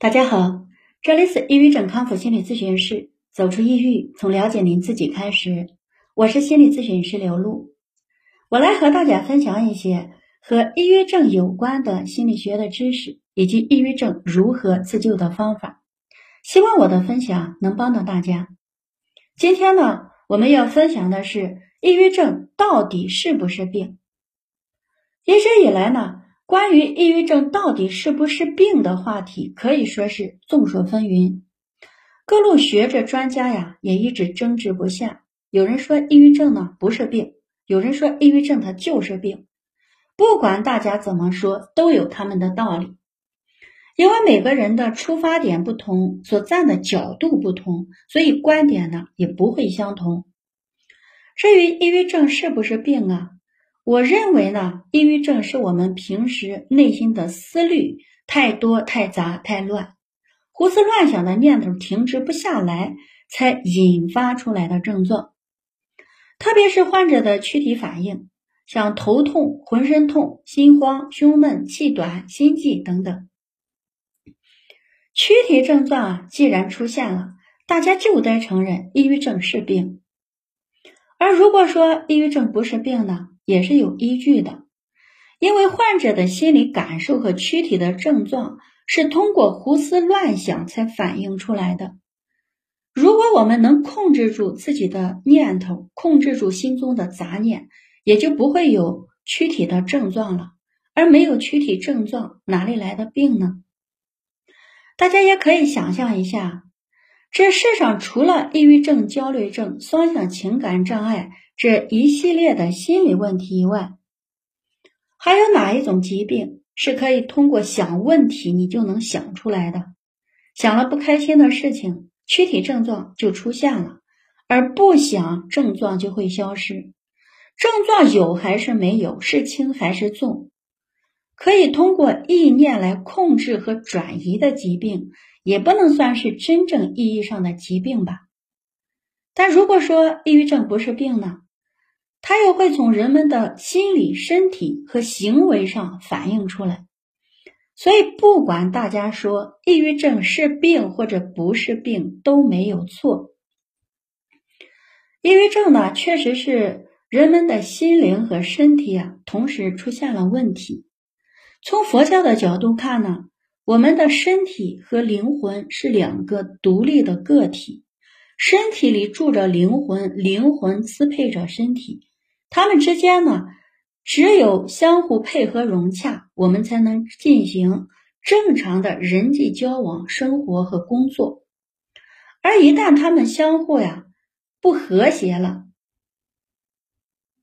大家好，这里是抑郁症康复心理咨询室，走出抑郁，从了解您自己开始。我是心理咨询师刘露，我来和大家分享一些和抑郁症有关的心理学的知识，以及抑郁症如何自救的方法。希望我的分享能帮到大家。今天呢，我们要分享的是抑郁症到底是不是病？一直以来呢。关于抑郁症到底是不是病的话题，可以说是众说纷纭。各路学者专家呀，也一直争执不下。有人说抑郁症呢不是病，有人说抑郁症它就是病。不管大家怎么说，都有他们的道理。因为每个人的出发点不同，所站的角度不同，所以观点呢也不会相同。至于抑郁症是不是病啊？我认为呢，抑郁症是我们平时内心的思虑太多、太杂、太乱，胡思乱想的念头停止不下来，才引发出来的症状。特别是患者的躯体反应，像头痛、浑身痛、心慌、胸闷、气短、心悸等等，躯体症状啊，既然出现了，大家就得承认抑郁症是病。而如果说抑郁症不是病呢？也是有依据的，因为患者的心理感受和躯体的症状是通过胡思乱想才反映出来的。如果我们能控制住自己的念头，控制住心中的杂念，也就不会有躯体的症状了。而没有躯体症状，哪里来的病呢？大家也可以想象一下，这世上除了抑郁症、焦虑症、双向情感障碍。这一系列的心理问题以外，还有哪一种疾病是可以通过想问题你就能想出来的？想了不开心的事情，躯体症状就出现了；而不想，症状就会消失。症状有还是没有？是轻还是重？可以通过意念来控制和转移的疾病，也不能算是真正意义上的疾病吧？但如果说抑郁症不是病呢？它又会从人们的心理、身体和行为上反映出来，所以不管大家说抑郁症是病或者不是病都没有错。抑郁症呢，确实是人们的心灵和身体啊同时出现了问题。从佛教的角度看呢，我们的身体和灵魂是两个独立的个体，身体里住着灵魂，灵魂支配着身体。他们之间呢，只有相互配合融洽，我们才能进行正常的人际交往、生活和工作。而一旦他们相互呀不和谐了，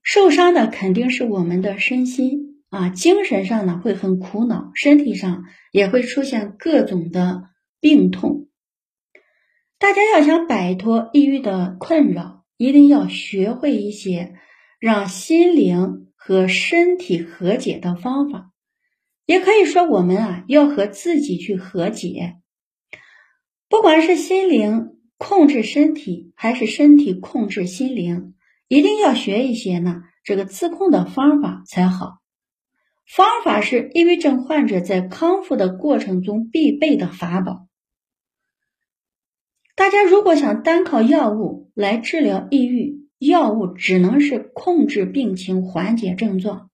受伤的肯定是我们的身心啊，精神上呢会很苦恼，身体上也会出现各种的病痛。大家要想摆脱抑郁的困扰，一定要学会一些。让心灵和身体和解的方法，也可以说我们啊要和自己去和解。不管是心灵控制身体，还是身体控制心灵，一定要学一些呢这个自控的方法才好。方法是抑郁症患者在康复的过程中必备的法宝。大家如果想单靠药物来治疗抑郁，药物只能是控制病情、缓解症状，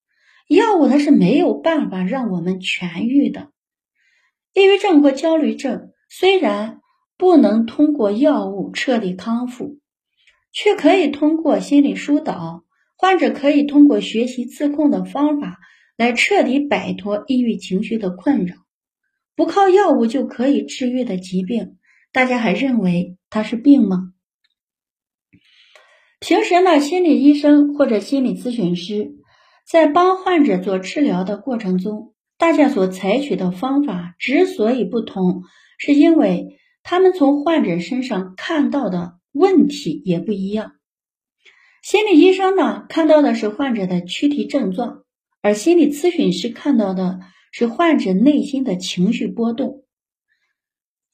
药物它是没有办法让我们痊愈的。抑郁症和焦虑症虽然不能通过药物彻底康复，却可以通过心理疏导，患者可以通过学习自控的方法来彻底摆脱抑郁情绪的困扰。不靠药物就可以治愈的疾病，大家还认为它是病吗？平时呢，心理医生或者心理咨询师在帮患者做治疗的过程中，大家所采取的方法之所以不同，是因为他们从患者身上看到的问题也不一样。心理医生呢，看到的是患者的躯体症状，而心理咨询师看到的是患者内心的情绪波动。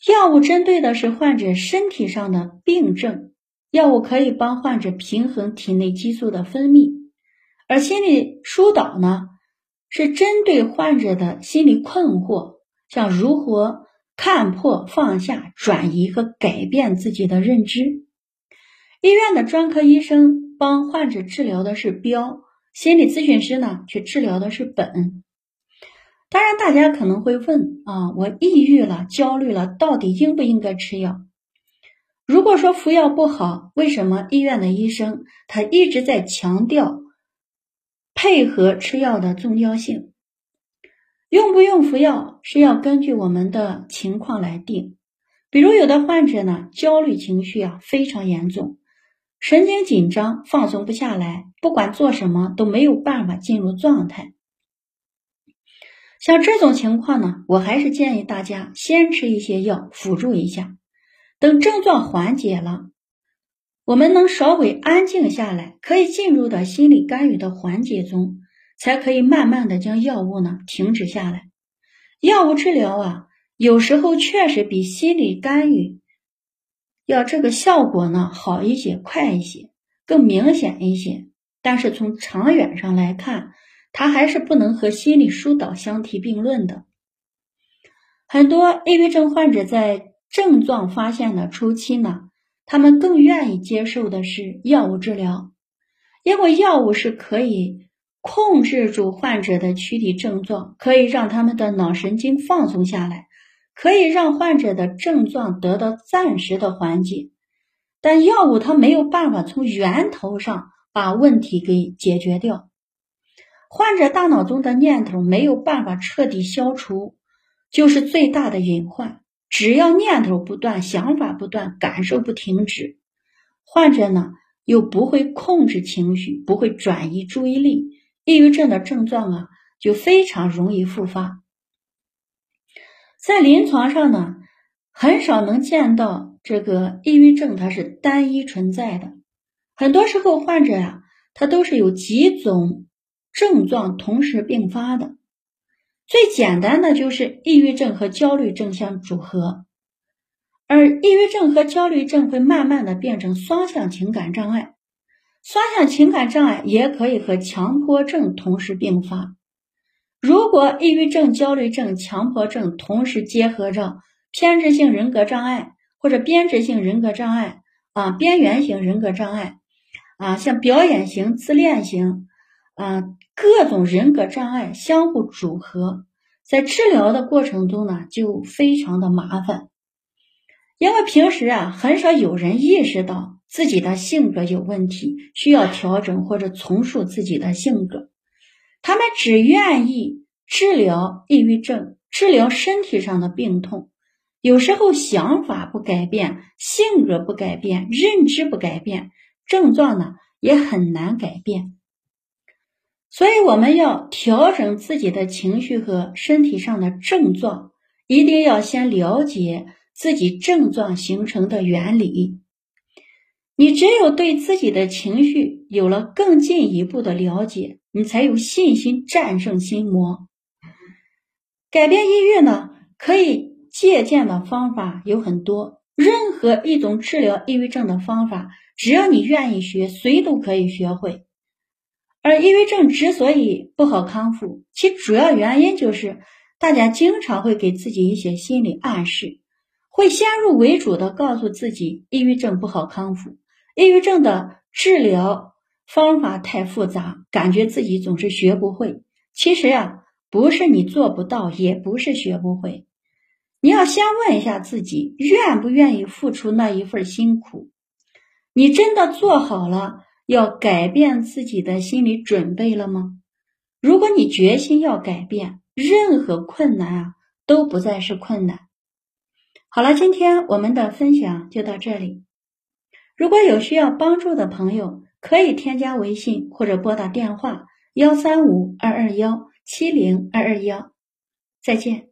药物针对的是患者身体上的病症。药物可以帮患者平衡体内激素的分泌，而心理疏导呢，是针对患者的心理困惑，像如何看破、放下、转移和改变自己的认知。医院的专科医生帮患者治疗的是标，心理咨询师呢却治疗的是本。当然，大家可能会问啊，我抑郁了、焦虑了，到底应不应该吃药？如果说服药不好，为什么医院的医生他一直在强调配合吃药的重要性？用不用服药是要根据我们的情况来定。比如有的患者呢，焦虑情绪啊非常严重。神经紧张，放松不下来，不管做什么都没有办法进入状态。像这种情况呢，我还是建议大家先吃一些药辅助一下，等症状缓解了，我们能稍微安静下来，可以进入到心理干预的环节中，才可以慢慢的将药物呢停止下来。药物治疗啊，有时候确实比心理干预。要这个效果呢好一些、快一些、更明显一些，但是从长远上来看，它还是不能和心理疏导相提并论的。很多抑郁症患者在症状发现的初期呢，他们更愿意接受的是药物治疗，因为药物是可以控制住患者的躯体症状，可以让他们的脑神经放松下来。可以让患者的症状得到暂时的缓解，但药物它没有办法从源头上把问题给解决掉。患者大脑中的念头没有办法彻底消除，就是最大的隐患。只要念头不断，想法不断，感受不停止，患者呢又不会控制情绪，不会转移注意力，抑郁症的症状啊就非常容易复发。在临床上呢，很少能见到这个抑郁症，它是单一存在的。很多时候，患者呀，他都是有几种症状同时并发的。最简单的就是抑郁症和焦虑症相组合，而抑郁症和焦虑症会慢慢的变成双向情感障碍。双向情感障碍也可以和强迫症同时并发。如果抑郁症、焦虑症、强迫症同时结合着偏执性人格障碍或者编织性人格障碍啊，边缘型人格障碍啊，像表演型、自恋型啊，各种人格障碍相互组合，在治疗的过程中呢，就非常的麻烦，因为平时啊，很少有人意识到自己的性格有问题，需要调整或者重塑自己的性格。他们只愿意治疗抑郁症，治疗身体上的病痛。有时候想法不改变，性格不改变，认知不改变，症状呢也很难改变。所以我们要调整自己的情绪和身体上的症状，一定要先了解自己症状形成的原理。你只有对自己的情绪有了更进一步的了解。你才有信心战胜心魔。改变抑郁呢，可以借鉴的方法有很多。任何一种治疗抑郁症的方法，只要你愿意学，谁都可以学会。而抑郁症之所以不好康复，其主要原因就是大家经常会给自己一些心理暗示，会先入为主的告诉自己抑郁症不好康复，抑郁症的治疗。方法太复杂，感觉自己总是学不会。其实呀，不是你做不到，也不是学不会。你要先问一下自己，愿不愿意付出那一份辛苦？你真的做好了要改变自己的心理准备了吗？如果你决心要改变，任何困难啊都不再是困难。好了，今天我们的分享就到这里。如果有需要帮助的朋友，可以添加微信或者拨打电话幺三五二二幺七零二二幺，再见。